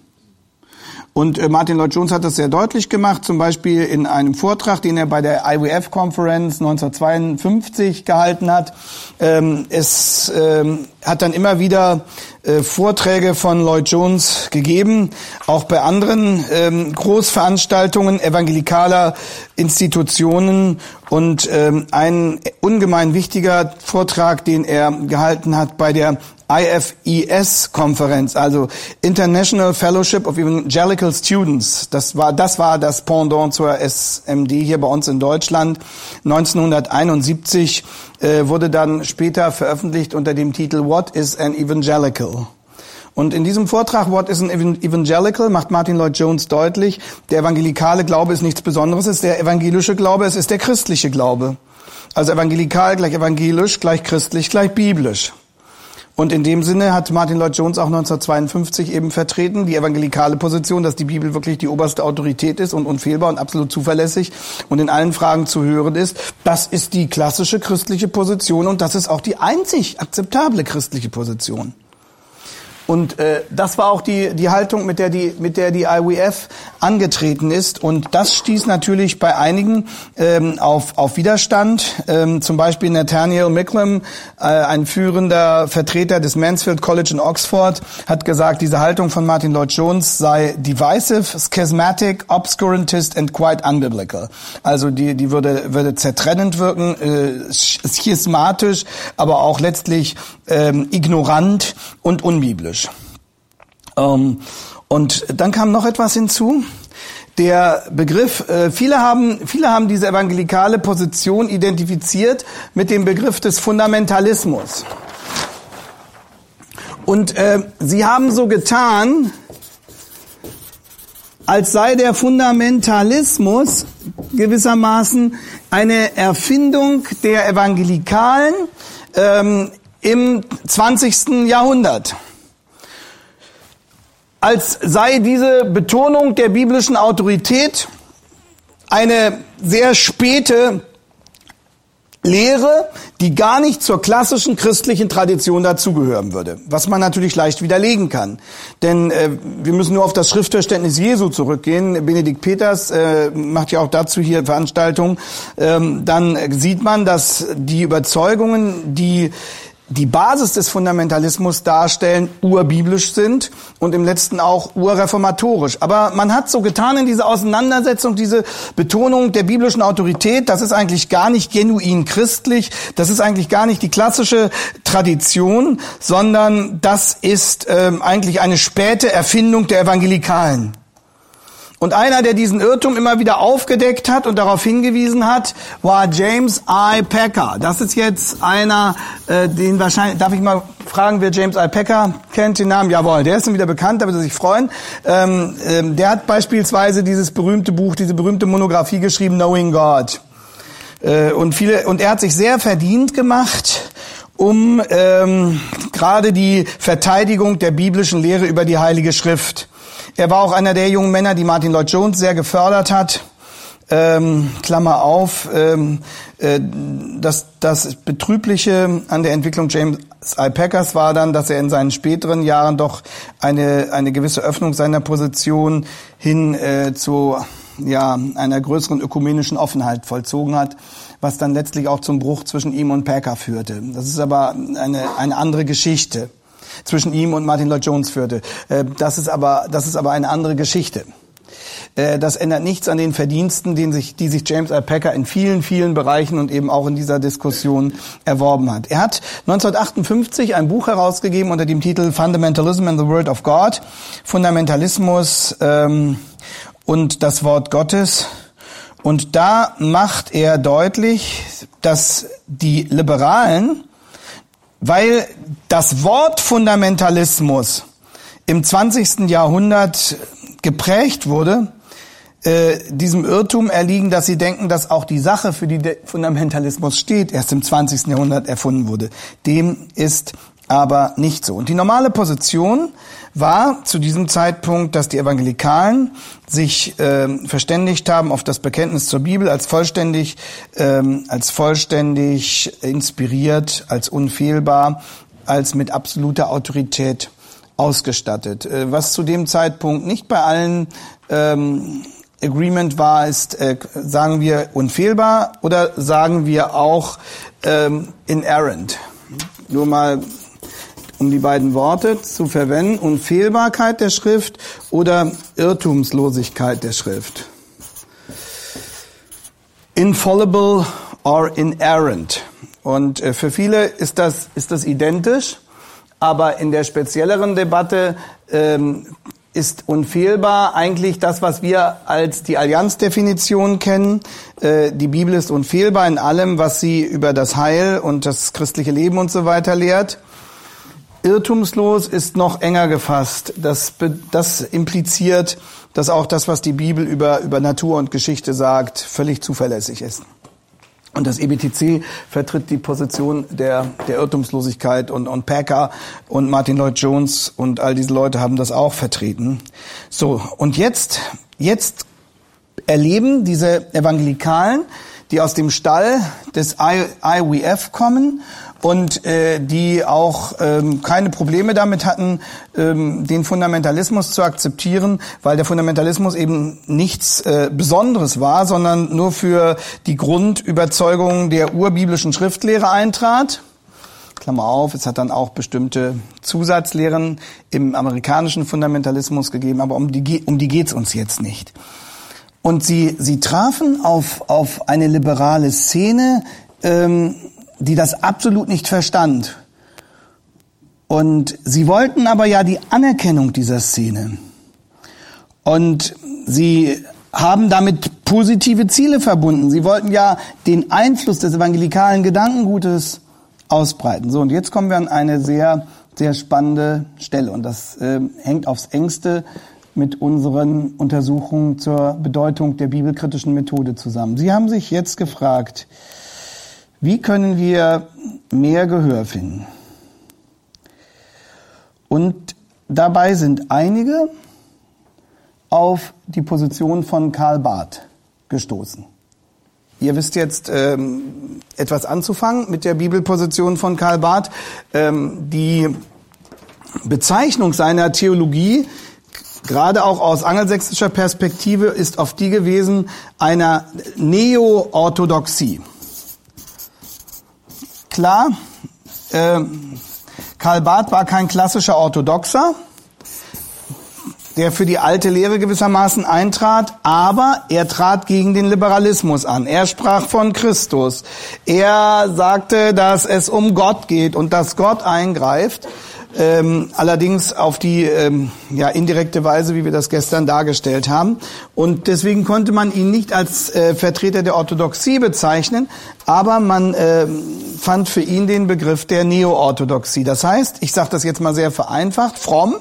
Und äh, Martin Lloyd Jones hat das sehr deutlich gemacht, zum Beispiel in einem Vortrag, den er bei der IWF Conference 1952 gehalten hat. Ähm, es ähm, hat dann immer wieder äh, Vorträge von Lloyd Jones gegeben, auch bei anderen ähm, Großveranstaltungen evangelikaler Institutionen. Und ähm, ein ungemein wichtiger Vortrag, den er gehalten hat bei der IFES-Konferenz, also International Fellowship of Evangelical Students. Das war, das war das Pendant zur SMD hier bei uns in Deutschland. 1971 äh, wurde dann später veröffentlicht unter dem Titel What is an Evangelical? Und in diesem Vortrag What is an Evangelical macht Martin Lloyd Jones deutlich, der evangelikale Glaube ist nichts Besonderes, es ist der evangelische Glaube, es ist der christliche Glaube. Also evangelikal gleich evangelisch, gleich christlich, gleich biblisch. Und in dem Sinne hat Martin Lloyd Jones auch 1952 eben vertreten, die evangelikale Position, dass die Bibel wirklich die oberste Autorität ist und unfehlbar und absolut zuverlässig und in allen Fragen zu hören ist. Das ist die klassische christliche Position und das ist auch die einzig akzeptable christliche Position. Und äh, das war auch die, die Haltung, mit der die, mit der die IWF angetreten ist. Und das stieß natürlich bei einigen ähm, auf, auf Widerstand. Ähm, zum Beispiel Nathaniel Micklem, äh, ein führender Vertreter des Mansfield College in Oxford, hat gesagt, diese Haltung von Martin Lloyd Jones sei divisive, schismatic, obscurantist and quite unbiblical. Also die, die würde, würde zertrennend wirken, äh, schismatisch, aber auch letztlich ähm, ignorant und unbiblisch. Ähm, und dann kam noch etwas hinzu. Der Begriff, äh, viele haben, viele haben diese evangelikale Position identifiziert mit dem Begriff des Fundamentalismus. Und äh, sie haben so getan, als sei der Fundamentalismus gewissermaßen eine Erfindung der Evangelikalen ähm, im 20. Jahrhundert. Als sei diese Betonung der biblischen Autorität eine sehr späte Lehre, die gar nicht zur klassischen christlichen Tradition dazugehören würde, was man natürlich leicht widerlegen kann. Denn äh, wir müssen nur auf das Schriftverständnis Jesu zurückgehen. Benedikt Peters äh, macht ja auch dazu hier Veranstaltungen. Ähm, dann sieht man, dass die Überzeugungen, die die Basis des Fundamentalismus darstellen, urbiblisch sind und im letzten auch urreformatorisch. Aber man hat so getan in dieser Auseinandersetzung, diese Betonung der biblischen Autorität, das ist eigentlich gar nicht genuin christlich, das ist eigentlich gar nicht die klassische Tradition, sondern das ist ähm, eigentlich eine späte Erfindung der Evangelikalen. Und einer, der diesen Irrtum immer wieder aufgedeckt hat und darauf hingewiesen hat, war James I. Packer. Das ist jetzt einer, äh, den wahrscheinlich, darf ich mal fragen, wer James I. Packer kennt, den Namen? Jawohl, der ist nun wieder bekannt, da wird er sich freuen. Ähm, ähm, der hat beispielsweise dieses berühmte Buch, diese berühmte Monographie geschrieben, Knowing God. Äh, und viele, und er hat sich sehr verdient gemacht, um ähm, gerade die Verteidigung der biblischen Lehre über die Heilige Schrift er war auch einer der jungen Männer, die Martin Lloyd Jones sehr gefördert hat. Ähm, Klammer auf, ähm, äh, das, das Betrübliche an der Entwicklung James I. Packers war dann, dass er in seinen späteren Jahren doch eine, eine gewisse Öffnung seiner Position hin äh, zu ja, einer größeren ökumenischen Offenheit vollzogen hat, was dann letztlich auch zum Bruch zwischen ihm und Packer führte. Das ist aber eine, eine andere Geschichte zwischen ihm und Martin Lloyd Jones führte. Äh, das ist aber, das ist aber eine andere Geschichte. Äh, das ändert nichts an den Verdiensten, den sich, die sich James. Packer in vielen, vielen Bereichen und eben auch in dieser Diskussion erworben hat. Er hat 1958 ein Buch herausgegeben unter dem Titel Fundamentalism and the Word of God, Fundamentalismus ähm, und das Wort Gottes. Und da macht er deutlich, dass die Liberalen weil das Wort Fundamentalismus im 20. Jahrhundert geprägt wurde, äh, diesem Irrtum erliegen, dass sie denken, dass auch die Sache, für die der Fundamentalismus steht, erst im 20. Jahrhundert erfunden wurde. Dem ist aber nicht so. Und die normale Position war zu diesem Zeitpunkt, dass die Evangelikalen sich äh, verständigt haben auf das Bekenntnis zur Bibel als vollständig, ähm, als vollständig inspiriert, als unfehlbar, als mit absoluter Autorität ausgestattet. Äh, was zu dem Zeitpunkt nicht bei allen ähm, Agreement war, ist, äh, sagen wir unfehlbar oder sagen wir auch ähm, inerrant. Nur mal um die beiden Worte zu verwenden, Unfehlbarkeit der Schrift oder Irrtumslosigkeit der Schrift. Infallible or inerrant. Und äh, für viele ist das, ist das identisch, aber in der spezielleren Debatte ähm, ist unfehlbar eigentlich das, was wir als die Allianzdefinition kennen. Äh, die Bibel ist unfehlbar in allem, was sie über das Heil und das christliche Leben und so weiter lehrt. Irrtumslos ist noch enger gefasst. Das, das impliziert, dass auch das, was die Bibel über, über Natur und Geschichte sagt, völlig zuverlässig ist. Und das EBTC vertritt die Position der, der Irrtumslosigkeit und, und Packer und Martin Lloyd Jones und all diese Leute haben das auch vertreten. So, und jetzt, jetzt erleben diese Evangelikalen, die aus dem Stall des IWF kommen und äh, die auch ähm, keine Probleme damit hatten, ähm, den Fundamentalismus zu akzeptieren, weil der Fundamentalismus eben nichts äh, Besonderes war, sondern nur für die Grundüberzeugung der urbiblischen Schriftlehre eintrat. Klammer auf, es hat dann auch bestimmte Zusatzlehren im amerikanischen Fundamentalismus gegeben, aber um die, um die geht's uns jetzt nicht. Und sie, sie trafen auf, auf eine liberale Szene, ähm, die das absolut nicht verstand. Und sie wollten aber ja die Anerkennung dieser Szene. Und sie haben damit positive Ziele verbunden. Sie wollten ja den Einfluss des evangelikalen Gedankengutes ausbreiten. So, und jetzt kommen wir an eine sehr, sehr spannende Stelle. Und das äh, hängt aufs engste mit unseren Untersuchungen zur Bedeutung der bibelkritischen Methode zusammen. Sie haben sich jetzt gefragt, wie können wir mehr Gehör finden? Und dabei sind einige auf die Position von Karl Barth gestoßen. Ihr wisst jetzt ähm, etwas anzufangen mit der Bibelposition von Karl Barth. Ähm, die Bezeichnung seiner Theologie, gerade auch aus angelsächsischer Perspektive, ist auf die gewesen einer Neo-Orthodoxie. Klar, äh, Karl Barth war kein klassischer Orthodoxer, der für die alte Lehre gewissermaßen eintrat, aber er trat gegen den Liberalismus an. Er sprach von Christus. Er sagte, dass es um Gott geht und dass Gott eingreift ähm, allerdings auf die ähm, ja, indirekte Weise, wie wir das gestern dargestellt haben. Und deswegen konnte man ihn nicht als äh, Vertreter der Orthodoxie bezeichnen, aber man äh, fand für ihn den Begriff der Neo-Orthodoxie. Das heißt, ich sage das jetzt mal sehr vereinfacht, fromm,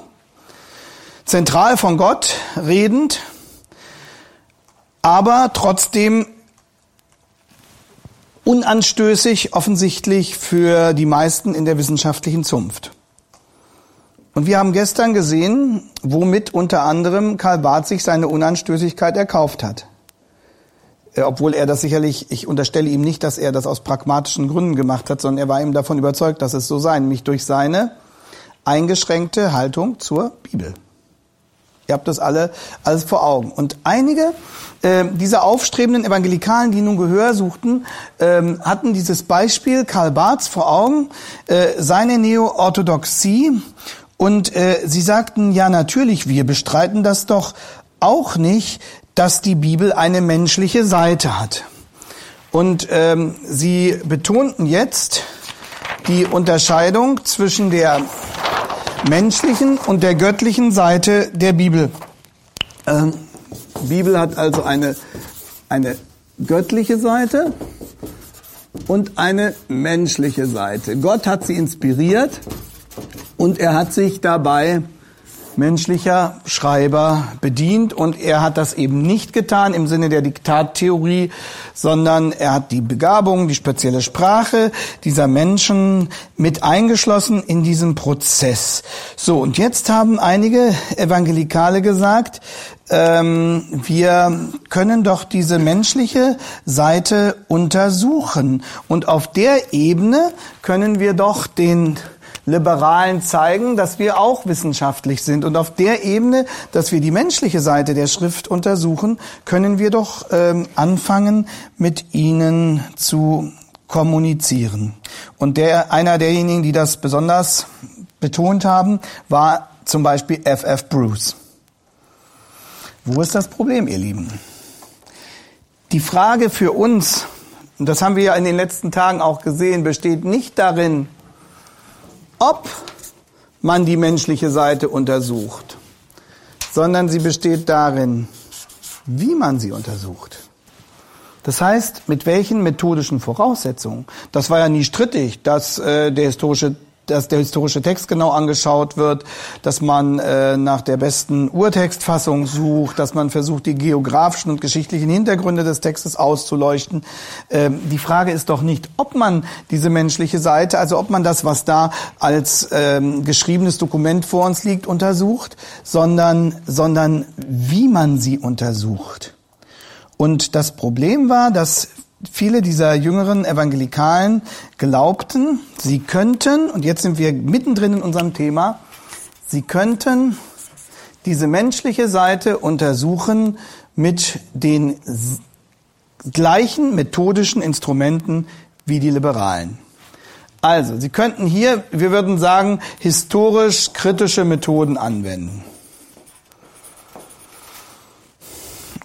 zentral von Gott redend, aber trotzdem unanstößig offensichtlich für die meisten in der wissenschaftlichen Zunft. Und wir haben gestern gesehen, womit unter anderem Karl Barth sich seine Unanstößigkeit erkauft hat. Äh, obwohl er das sicherlich, ich unterstelle ihm nicht, dass er das aus pragmatischen Gründen gemacht hat, sondern er war ihm davon überzeugt, dass es so sei, nämlich durch seine eingeschränkte Haltung zur Bibel. Ihr habt das alle alles vor Augen. Und einige äh, dieser aufstrebenden Evangelikalen, die nun Gehör suchten, äh, hatten dieses Beispiel Karl Barths vor Augen, äh, seine Neo-Orthodoxie und äh, sie sagten, ja natürlich, wir bestreiten das doch auch nicht, dass die Bibel eine menschliche Seite hat. Und ähm, sie betonten jetzt die Unterscheidung zwischen der menschlichen und der göttlichen Seite der Bibel. Ähm, Bibel hat also eine, eine göttliche Seite und eine menschliche Seite. Gott hat sie inspiriert und er hat sich dabei menschlicher Schreiber bedient und er hat das eben nicht getan im Sinne der Diktattheorie, sondern er hat die Begabung, die spezielle Sprache dieser Menschen mit eingeschlossen in diesem Prozess. So, und jetzt haben einige Evangelikale gesagt, ähm, wir können doch diese menschliche Seite untersuchen und auf der Ebene können wir doch den Liberalen zeigen, dass wir auch wissenschaftlich sind. Und auf der Ebene, dass wir die menschliche Seite der Schrift untersuchen, können wir doch ähm, anfangen, mit ihnen zu kommunizieren. Und der, einer derjenigen, die das besonders betont haben, war zum Beispiel F.F. Bruce. Wo ist das Problem, ihr Lieben? Die Frage für uns, und das haben wir ja in den letzten Tagen auch gesehen, besteht nicht darin, ob man die menschliche Seite untersucht, sondern sie besteht darin, wie man sie untersucht. Das heißt, mit welchen methodischen Voraussetzungen. Das war ja nie strittig, dass äh, der historische dass der historische Text genau angeschaut wird, dass man äh, nach der besten Urtextfassung sucht, dass man versucht, die geografischen und geschichtlichen Hintergründe des Textes auszuleuchten. Ähm, die Frage ist doch nicht, ob man diese menschliche Seite, also ob man das, was da als ähm, geschriebenes Dokument vor uns liegt, untersucht, sondern, sondern wie man sie untersucht. Und das Problem war, dass viele dieser jüngeren Evangelikalen glaubten, sie könnten, und jetzt sind wir mittendrin in unserem Thema, sie könnten diese menschliche Seite untersuchen mit den gleichen methodischen Instrumenten wie die Liberalen. Also, Sie könnten hier, wir würden sagen, historisch kritische Methoden anwenden.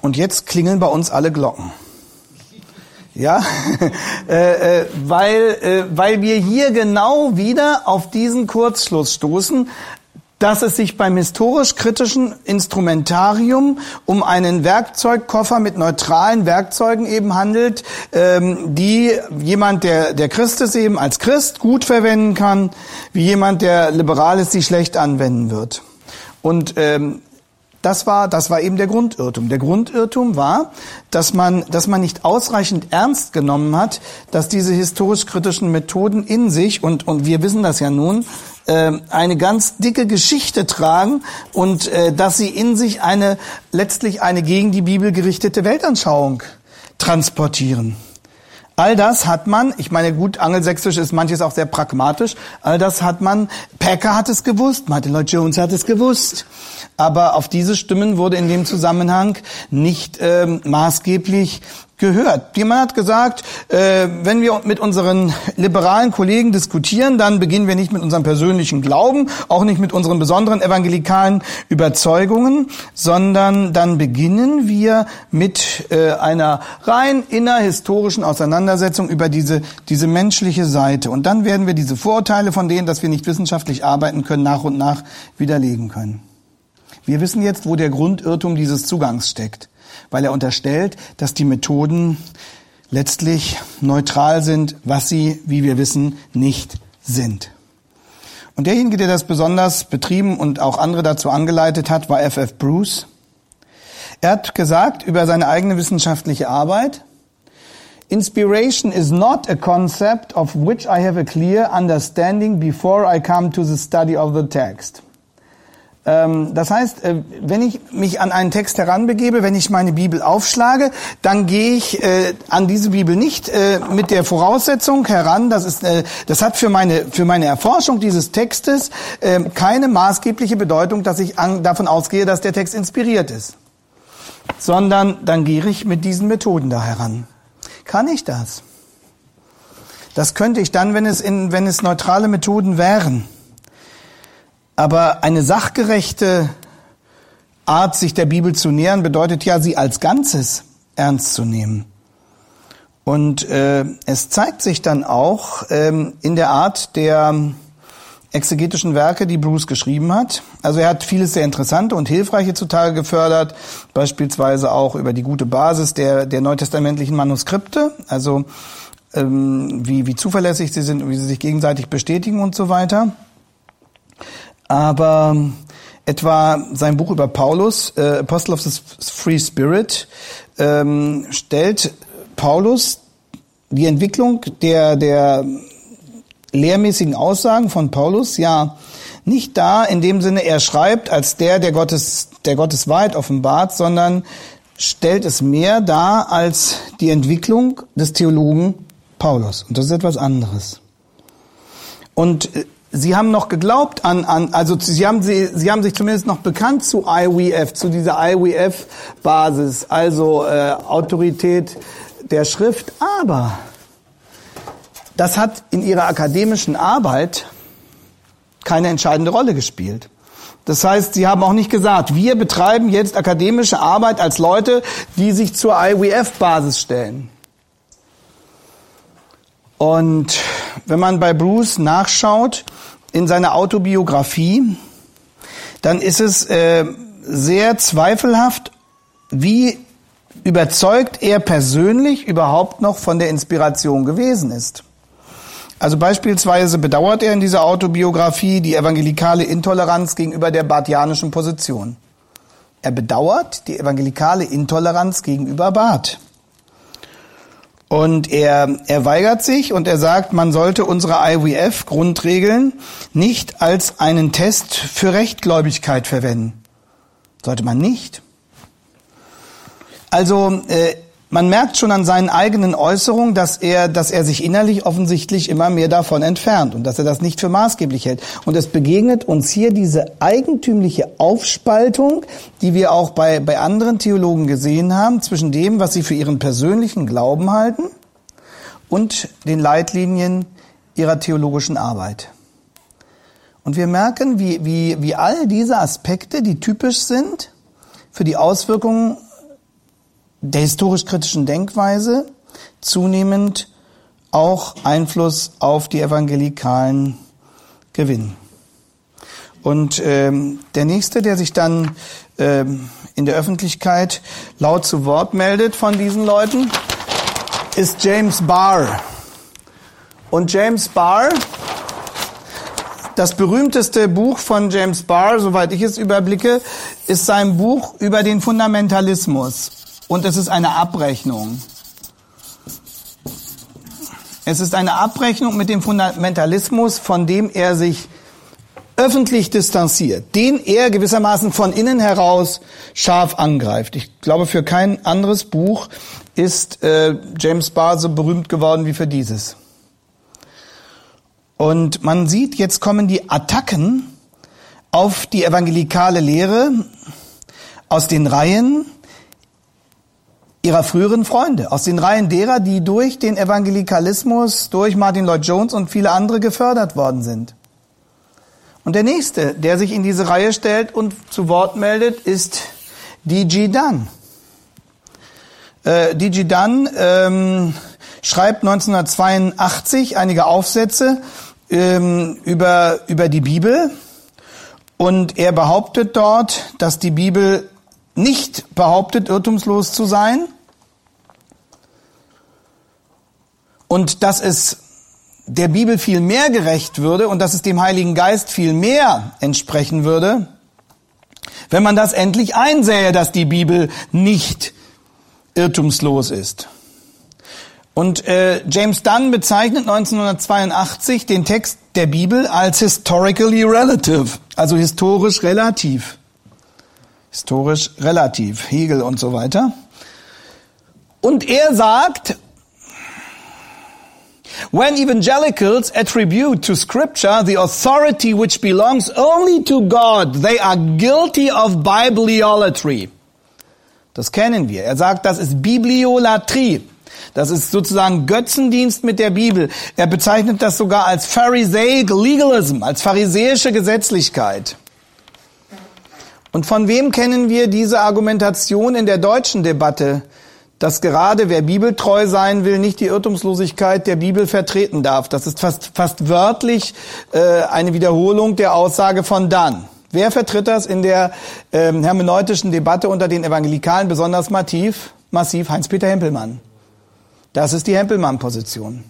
Und jetzt klingeln bei uns alle Glocken. Ja, äh, äh, weil, äh, weil wir hier genau wieder auf diesen Kurzschluss stoßen, dass es sich beim historisch-kritischen Instrumentarium um einen Werkzeugkoffer mit neutralen Werkzeugen eben handelt, ähm, die jemand, der, der Christ ist, eben als Christ gut verwenden kann, wie jemand, der liberal ist, sie schlecht anwenden wird. Und ähm, das war, das war eben der Grundirrtum. Der Grundirrtum war, dass man, dass man nicht ausreichend ernst genommen hat, dass diese historisch-kritischen Methoden in sich, und, und wir wissen das ja nun, äh, eine ganz dicke Geschichte tragen und äh, dass sie in sich eine, letztlich eine gegen die Bibel gerichtete Weltanschauung transportieren. All das hat man, ich meine, gut, angelsächsisch ist manches auch sehr pragmatisch, all das hat man, Packer hat es gewusst, Martin Lloyd Jones hat es gewusst. Aber auf diese Stimmen wurde in dem Zusammenhang nicht ähm, maßgeblich gehört. Jemand hat gesagt, äh, wenn wir mit unseren liberalen Kollegen diskutieren, dann beginnen wir nicht mit unserem persönlichen Glauben, auch nicht mit unseren besonderen evangelikalen Überzeugungen, sondern dann beginnen wir mit äh, einer rein innerhistorischen Auseinandersetzung über diese, diese menschliche Seite. Und dann werden wir diese Vorurteile von denen, dass wir nicht wissenschaftlich arbeiten können, nach und nach widerlegen können. Wir wissen jetzt, wo der Grundirrtum dieses Zugangs steckt weil er unterstellt, dass die Methoden letztlich neutral sind, was sie, wie wir wissen, nicht sind. Und derjenige, der das besonders betrieben und auch andere dazu angeleitet hat, war F.F. Bruce. Er hat gesagt über seine eigene wissenschaftliche Arbeit, Inspiration is not a concept of which I have a clear understanding before I come to the study of the text. Ähm, das heißt, äh, wenn ich mich an einen Text heranbegebe, wenn ich meine Bibel aufschlage, dann gehe ich äh, an diese Bibel nicht äh, mit der Voraussetzung heran, das ist, das hat für meine für meine Erforschung dieses Textes keine maßgebliche Bedeutung, dass ich davon ausgehe, dass der Text inspiriert ist, sondern dann gehe ich mit diesen Methoden da heran. Kann ich das? Das könnte ich dann, wenn es in, wenn es neutrale Methoden wären. Aber eine sachgerechte Art, sich der Bibel zu nähern, bedeutet ja, sie als Ganzes ernst zu nehmen. Und äh, es zeigt sich dann auch ähm, in der Art der exegetischen Werke, die Bruce geschrieben hat. Also er hat vieles sehr Interessante und Hilfreiche zutage gefördert, beispielsweise auch über die gute Basis der, der neutestamentlichen Manuskripte, also ähm, wie, wie zuverlässig sie sind und wie sie sich gegenseitig bestätigen und so weiter aber etwa sein Buch über Paulus, äh, Apostle of the Free Spirit, ähm, stellt Paulus die Entwicklung der, der lehrmäßigen Aussagen von Paulus ja nicht da in dem Sinne, er schreibt als der, der Gottes, der Gottes Wahrheit offenbart, sondern stellt es mehr dar als die Entwicklung des Theologen Paulus. Und das ist etwas anderes. Und äh, Sie haben noch geglaubt an, an also Sie haben, Sie, Sie haben sich zumindest noch bekannt zu IWF, zu dieser IWF-Basis, also äh, Autorität der Schrift. Aber das hat in Ihrer akademischen Arbeit keine entscheidende Rolle gespielt. Das heißt, Sie haben auch nicht gesagt, wir betreiben jetzt akademische Arbeit als Leute, die sich zur IWF-Basis stellen. Und wenn man bei Bruce nachschaut in seiner Autobiografie, dann ist es äh, sehr zweifelhaft, wie überzeugt er persönlich überhaupt noch von der Inspiration gewesen ist. Also beispielsweise bedauert er in dieser Autobiografie die evangelikale Intoleranz gegenüber der barthianischen Position. Er bedauert die evangelikale Intoleranz gegenüber Barth. Und er, er weigert sich und er sagt, man sollte unsere IWF-Grundregeln nicht als einen Test für Rechtgläubigkeit verwenden. Sollte man nicht. Also äh, man merkt schon an seinen eigenen Äußerungen, dass er, dass er sich innerlich offensichtlich immer mehr davon entfernt und dass er das nicht für maßgeblich hält. Und es begegnet uns hier diese eigentümliche Aufspaltung, die wir auch bei, bei anderen Theologen gesehen haben, zwischen dem, was sie für ihren persönlichen Glauben halten und den Leitlinien ihrer theologischen Arbeit. Und wir merken, wie, wie, wie all diese Aspekte, die typisch sind für die Auswirkungen der historisch-kritischen Denkweise, zunehmend auch Einfluss auf die Evangelikalen gewinnen. Und ähm, der nächste, der sich dann ähm, in der Öffentlichkeit laut zu Wort meldet von diesen Leuten, ist James Barr. Und James Barr, das berühmteste Buch von James Barr, soweit ich es überblicke, ist sein Buch über den Fundamentalismus. Und es ist eine Abrechnung. Es ist eine Abrechnung mit dem Fundamentalismus, von dem er sich öffentlich distanziert, den er gewissermaßen von innen heraus scharf angreift. Ich glaube, für kein anderes Buch ist äh, James Barr so berühmt geworden wie für dieses. Und man sieht, jetzt kommen die Attacken auf die evangelikale Lehre aus den Reihen ihrer früheren Freunde, aus den Reihen derer, die durch den Evangelikalismus, durch Martin Lloyd Jones und viele andere gefördert worden sind. Und der nächste, der sich in diese Reihe stellt und zu Wort meldet, ist D.G. Dunn. Äh, D.G. Dunn ähm, schreibt 1982 einige Aufsätze ähm, über, über die Bibel und er behauptet dort, dass die Bibel nicht behauptet, irrtumslos zu sein und dass es der Bibel viel mehr gerecht würde und dass es dem Heiligen Geist viel mehr entsprechen würde, wenn man das endlich einsähe, dass die Bibel nicht irrtumslos ist. Und äh, James Dunn bezeichnet 1982 den Text der Bibel als historically relative, also historisch relativ. Historisch relativ, Hegel und so weiter. Und er sagt, When evangelicals attribute to scripture the authority which belongs only to God, they are guilty of bibliolatry. Das kennen wir. Er sagt, das ist Bibliolatrie. Das ist sozusagen Götzendienst mit der Bibel. Er bezeichnet das sogar als Pharisaic Legalism, als pharisäische Gesetzlichkeit. Und von wem kennen wir diese Argumentation in der deutschen Debatte? Dass gerade wer bibeltreu sein will, nicht die Irrtumslosigkeit der Bibel vertreten darf. Das ist fast, fast wörtlich äh, eine Wiederholung der Aussage von Dann. Wer vertritt das in der ähm, hermeneutischen Debatte unter den Evangelikalen besonders massiv? Massiv Heinz-Peter Hempelmann. Das ist die Hempelmann-Position.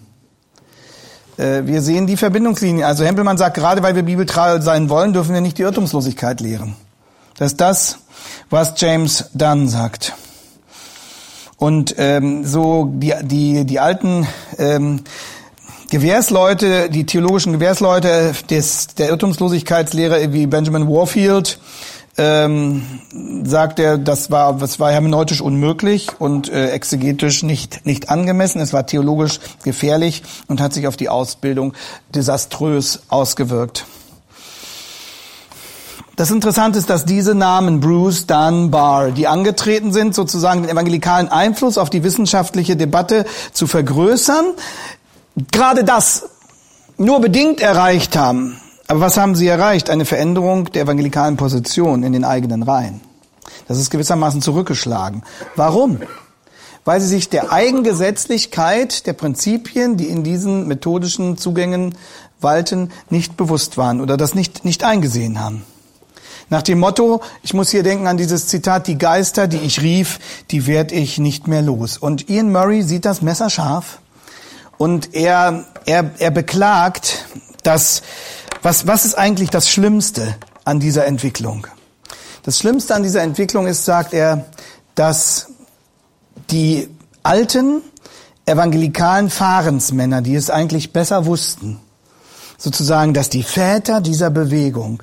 Äh, wir sehen die Verbindungslinie. Also Hempelmann sagt, gerade weil wir bibeltreu sein wollen, dürfen wir nicht die Irrtumslosigkeit lehren. Das ist das, was James Dunn sagt. Und ähm, so die, die, die alten ähm, Gewährsleute, die theologischen Gewährsleute des, der Irrtumslosigkeitslehre wie Benjamin Warfield, ähm, sagt er, das war, das war hermeneutisch unmöglich und äh, exegetisch nicht, nicht angemessen. Es war theologisch gefährlich und hat sich auf die Ausbildung desaströs ausgewirkt. Das Interessante ist, dass diese Namen Bruce, Dunbar, die angetreten sind, sozusagen den evangelikalen Einfluss auf die wissenschaftliche Debatte zu vergrößern, gerade das nur bedingt erreicht haben. Aber was haben sie erreicht? Eine Veränderung der evangelikalen Position in den eigenen Reihen. Das ist gewissermaßen zurückgeschlagen. Warum? Weil sie sich der Eigengesetzlichkeit der Prinzipien, die in diesen methodischen Zugängen walten, nicht bewusst waren oder das nicht, nicht eingesehen haben. Nach dem Motto, ich muss hier denken an dieses Zitat, die Geister, die ich rief, die werd ich nicht mehr los. Und Ian Murray sieht das messerscharf und er, er, er beklagt, dass, was, was ist eigentlich das Schlimmste an dieser Entwicklung? Das Schlimmste an dieser Entwicklung ist, sagt er, dass die alten evangelikalen Fahrensmänner, die es eigentlich besser wussten, sozusagen, dass die Väter dieser Bewegung